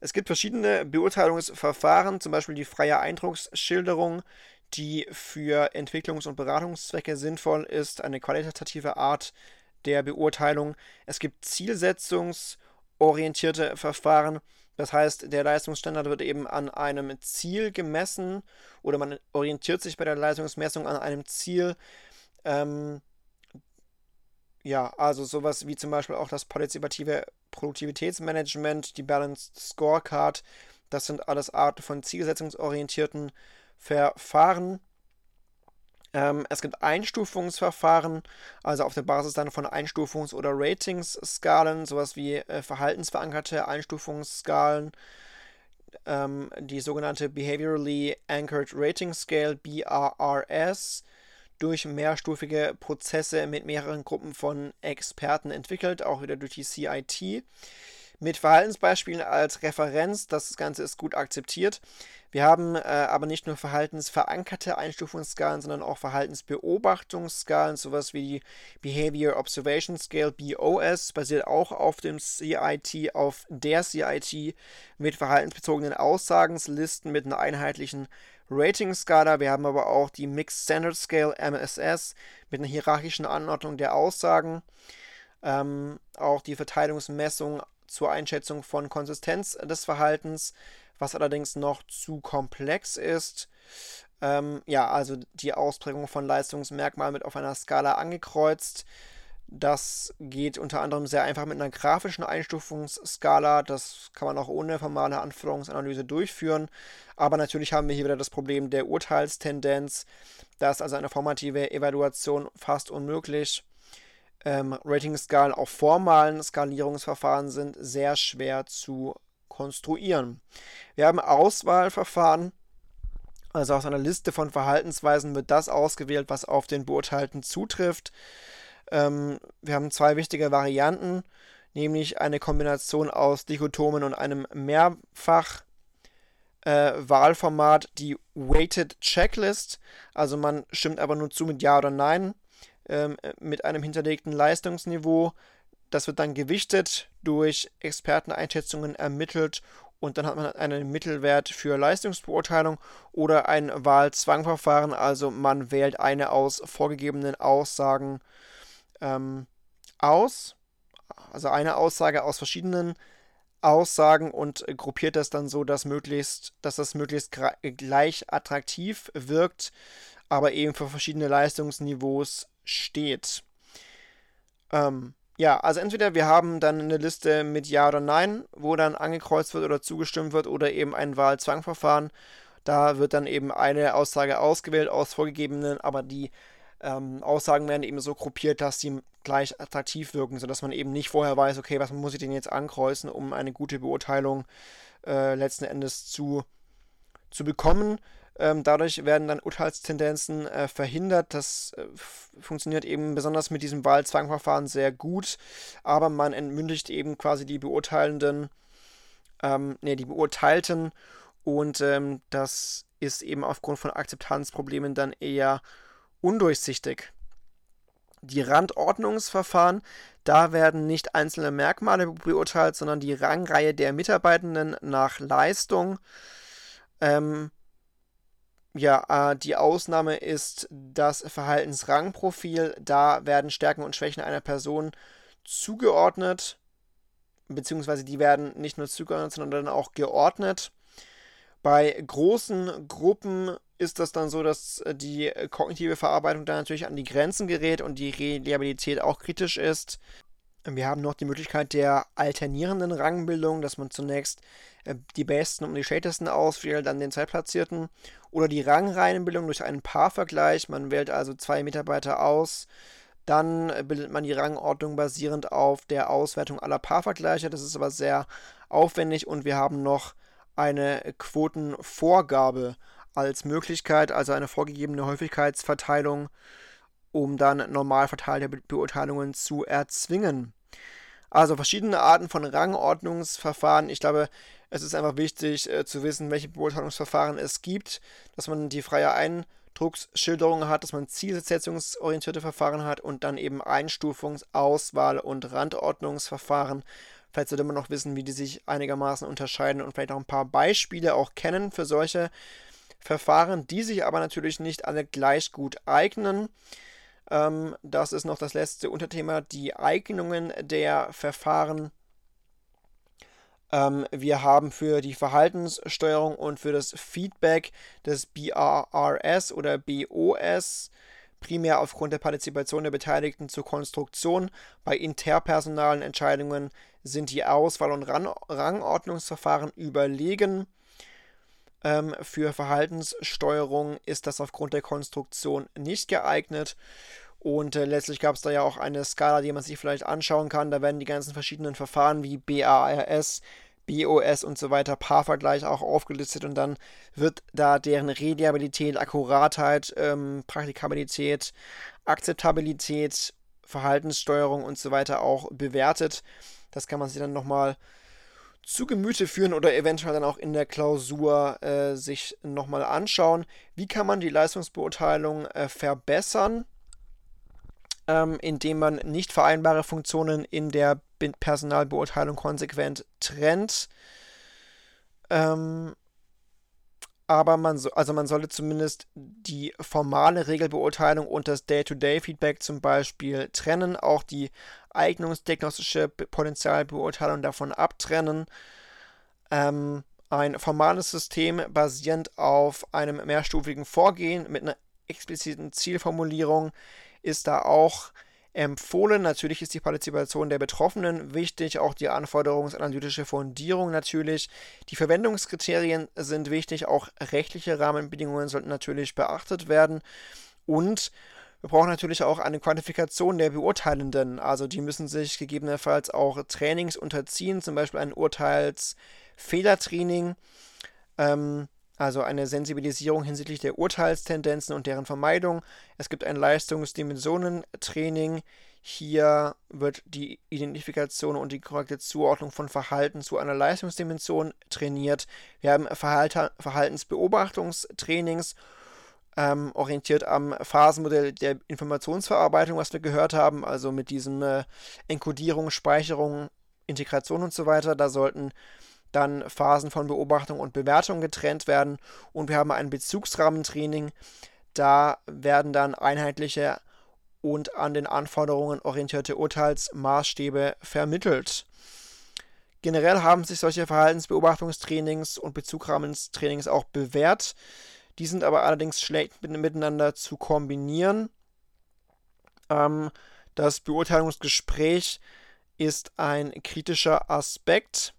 Es gibt verschiedene Beurteilungsverfahren, zum Beispiel die freie Eindrucksschilderung, die für Entwicklungs- und Beratungszwecke sinnvoll ist, eine qualitative Art der Beurteilung. Es gibt zielsetzungsorientierte Verfahren. Das heißt, der Leistungsstandard wird eben an einem Ziel gemessen oder man orientiert sich bei der Leistungsmessung an einem Ziel. Ähm, ja, also sowas wie zum Beispiel auch das partizipative Produktivitätsmanagement, die Balanced Scorecard. Das sind alles Arten von zielsetzungsorientierten Verfahren. Ähm, es gibt Einstufungsverfahren, also auf der Basis dann von Einstufungs- oder Ratingsskalen, sowas wie äh, verhaltensverankerte Einstufungsskalen, ähm, die sogenannte Behaviorally Anchored Rating Scale, BRRS, durch mehrstufige Prozesse mit mehreren Gruppen von Experten entwickelt, auch wieder durch die CIT mit Verhaltensbeispielen als Referenz. Das Ganze ist gut akzeptiert. Wir haben äh, aber nicht nur verhaltensverankerte Einstufungsskalen, sondern auch Verhaltensbeobachtungsskalen, sowas wie die Behavior Observation Scale BOS, basiert auch auf dem CIT, auf der CIT mit verhaltensbezogenen Aussagenslisten mit einer einheitlichen Rating-Skala. Wir haben aber auch die Mixed Standard Scale MSS mit einer hierarchischen Anordnung der Aussagen. Ähm, auch die Verteilungsmessung zur Einschätzung von Konsistenz des Verhaltens, was allerdings noch zu komplex ist. Ähm, ja, also die Ausprägung von Leistungsmerkmalen mit auf einer Skala angekreuzt. Das geht unter anderem sehr einfach mit einer grafischen Einstufungsskala. Das kann man auch ohne formale Anforderungsanalyse durchführen. Aber natürlich haben wir hier wieder das Problem der Urteilstendenz. Da ist also eine formative Evaluation fast unmöglich ähm, Ratingskalen auf formalen Skalierungsverfahren sind sehr schwer zu konstruieren. Wir haben Auswahlverfahren, also aus einer Liste von Verhaltensweisen wird das ausgewählt, was auf den Beurteilten zutrifft. Ähm, wir haben zwei wichtige Varianten, nämlich eine Kombination aus Dichotomen und einem Mehrfach. Äh, Wahlformat die Weighted Checklist. Also man stimmt aber nur zu mit Ja oder Nein ähm, mit einem hinterlegten Leistungsniveau. Das wird dann gewichtet durch Experteneinschätzungen ermittelt und dann hat man einen Mittelwert für Leistungsbeurteilung oder ein Wahlzwangverfahren, also man wählt eine aus vorgegebenen Aussagen ähm, aus, also eine Aussage aus verschiedenen Aussagen und gruppiert das dann so, dass möglichst, dass das möglichst gleich attraktiv wirkt, aber eben für verschiedene Leistungsniveaus steht. Ähm, ja, also entweder wir haben dann eine Liste mit Ja oder Nein, wo dann angekreuzt wird oder zugestimmt wird oder eben ein Wahlzwangverfahren. Da wird dann eben eine Aussage ausgewählt aus vorgegebenen, aber die ähm, Aussagen werden eben so gruppiert, dass sie gleich attraktiv wirken, sodass man eben nicht vorher weiß, okay, was muss ich denn jetzt ankreuzen, um eine gute Beurteilung äh, letzten Endes zu, zu bekommen. Ähm, dadurch werden dann Urteilstendenzen äh, verhindert. Das äh, funktioniert eben besonders mit diesem Wahlzwangverfahren sehr gut, aber man entmündigt eben quasi die Beurteilenden, ähm, nee, die Beurteilten und ähm, das ist eben aufgrund von Akzeptanzproblemen dann eher undurchsichtig. Die Randordnungsverfahren, da werden nicht einzelne Merkmale beurteilt, sondern die Rangreihe der Mitarbeitenden nach Leistung. Ähm, ja, äh, die Ausnahme ist das Verhaltensrangprofil. Da werden Stärken und Schwächen einer Person zugeordnet, beziehungsweise die werden nicht nur zugeordnet, sondern auch geordnet. Bei großen Gruppen ist das dann so, dass die kognitive Verarbeitung dann natürlich an die Grenzen gerät und die Reliabilität auch kritisch ist. Wir haben noch die Möglichkeit der alternierenden Rangbildung, dass man zunächst äh, die Besten und die Schlechtesten auswählt, dann den Zweitplatzierten. Oder die Rangreihenbildung durch einen Paarvergleich. Man wählt also zwei Mitarbeiter aus. Dann bildet man die Rangordnung basierend auf der Auswertung aller Paarvergleiche. Das ist aber sehr aufwendig und wir haben noch eine Quotenvorgabe als Möglichkeit, also eine vorgegebene Häufigkeitsverteilung, um dann normal verteilte Beurteilungen zu erzwingen. Also verschiedene Arten von Rangordnungsverfahren. Ich glaube, es ist einfach wichtig äh, zu wissen, welche Beurteilungsverfahren es gibt, dass man die freie Eindrucksschilderung hat, dass man zielsetzungsorientierte Verfahren hat und dann eben Einstufungs-, Auswahl- und Randordnungsverfahren. Vielleicht sollte man noch wissen, wie die sich einigermaßen unterscheiden und vielleicht auch ein paar Beispiele auch kennen für solche Verfahren, die sich aber natürlich nicht alle gleich gut eignen. Ähm, das ist noch das letzte Unterthema, die Eignungen der Verfahren. Ähm, wir haben für die Verhaltenssteuerung und für das Feedback des BRRS oder BOS primär aufgrund der Partizipation der Beteiligten zur Konstruktion. Bei interpersonalen Entscheidungen sind die Auswahl- und Rangordnungsverfahren überlegen. Ähm, für Verhaltenssteuerung ist das aufgrund der Konstruktion nicht geeignet. Und äh, letztlich gab es da ja auch eine Skala, die man sich vielleicht anschauen kann. Da werden die ganzen verschiedenen Verfahren wie BARS, BOS und so weiter, Paarvergleich auch aufgelistet und dann wird da deren Reliabilität, Akkuratheit, ähm, Praktikabilität, Akzeptabilität, Verhaltenssteuerung und so weiter auch bewertet. Das kann man sich dann nochmal zu Gemüte führen oder eventuell dann auch in der Klausur äh, sich nochmal anschauen. Wie kann man die Leistungsbeurteilung äh, verbessern, ähm, indem man nicht vereinbare Funktionen in der Personalbeurteilung konsequent trennt. Ähm, aber man, so, also man sollte zumindest die formale Regelbeurteilung und das Day-to-Day-Feedback zum Beispiel trennen, auch die eignungsdiagnostische Potenzialbeurteilung davon abtrennen. Ähm, ein formales System basierend auf einem mehrstufigen Vorgehen mit einer expliziten Zielformulierung ist da auch empfohlen. Natürlich ist die Partizipation der Betroffenen wichtig, auch die anforderungsanalytische Fundierung natürlich. Die Verwendungskriterien sind wichtig, auch rechtliche Rahmenbedingungen sollten natürlich beachtet werden. Und wir brauchen natürlich auch eine Quantifikation der Beurteilenden. Also die müssen sich gegebenenfalls auch Trainings unterziehen, zum Beispiel ein Urteilsfehlertraining. Ähm, also eine Sensibilisierung hinsichtlich der Urteilstendenzen und deren Vermeidung. Es gibt ein Leistungsdimensionentraining. Hier wird die Identifikation und die korrekte Zuordnung von Verhalten zu einer Leistungsdimension trainiert. Wir haben Verhalten, Verhaltensbeobachtungstrainings, ähm, orientiert am Phasenmodell der Informationsverarbeitung, was wir gehört haben, also mit diesem äh, Enkodierung, Speicherung, Integration und so weiter. Da sollten dann Phasen von Beobachtung und Bewertung getrennt werden und wir haben ein Bezugsrahmentraining. Da werden dann einheitliche und an den Anforderungen orientierte Urteilsmaßstäbe vermittelt. Generell haben sich solche Verhaltensbeobachtungstrainings und Bezugrahmentrainings auch bewährt. Die sind aber allerdings schlecht miteinander zu kombinieren. Ähm, das Beurteilungsgespräch ist ein kritischer Aspekt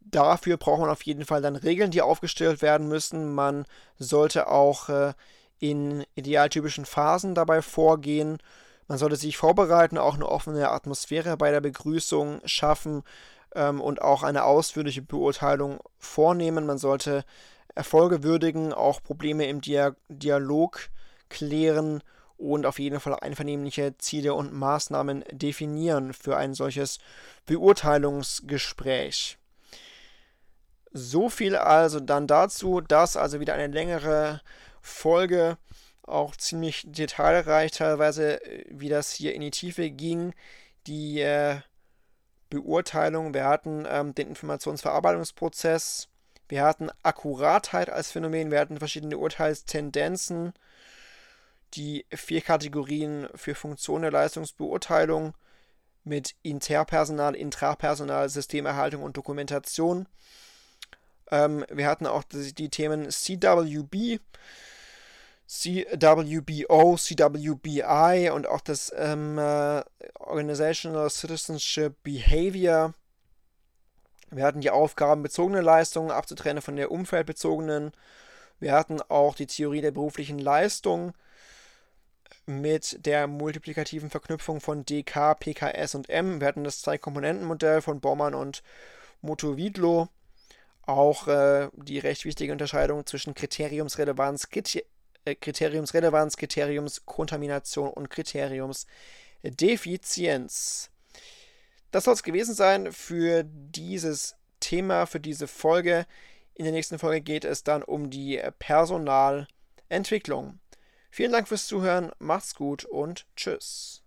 dafür braucht man auf jeden Fall dann Regeln, die aufgestellt werden müssen. Man sollte auch äh, in idealtypischen Phasen dabei vorgehen. Man sollte sich vorbereiten, auch eine offene Atmosphäre bei der Begrüßung schaffen ähm, und auch eine ausführliche Beurteilung vornehmen. Man sollte Erfolge würdigen, auch Probleme im Dia Dialog klären und auf jeden Fall einvernehmliche Ziele und Maßnahmen definieren für ein solches Beurteilungsgespräch. So viel also dann dazu. Das also wieder eine längere Folge, auch ziemlich detailreich teilweise, wie das hier in die Tiefe ging. Die äh, Beurteilung, wir hatten ähm, den Informationsverarbeitungsprozess, wir hatten Akkuratheit als Phänomen, wir hatten verschiedene Urteilstendenzen, die vier Kategorien für Funktion der Leistungsbeurteilung mit Interpersonal, Intrapersonal, Systemerhaltung und Dokumentation. Ähm, wir hatten auch die, die Themen CWB, CWBO, CWBI und auch das ähm, äh, Organizational Citizenship Behavior. Wir hatten die aufgabenbezogene Leistungen abzutrennen von der umfeldbezogenen. Wir hatten auch die Theorie der beruflichen Leistung mit der multiplikativen Verknüpfung von DK, PKS und M. Wir hatten das Zwei-Komponenten-Modell von Baumann und Motovidlo. Auch äh, die recht wichtige Unterscheidung zwischen Kriteriumsrelevanz, Kriter äh, Kriteriumsrelevanz, Kriteriumskontamination und Kriteriumsdefizienz. Das soll es gewesen sein für dieses Thema, für diese Folge. In der nächsten Folge geht es dann um die Personalentwicklung. Vielen Dank fürs Zuhören, macht's gut und tschüss.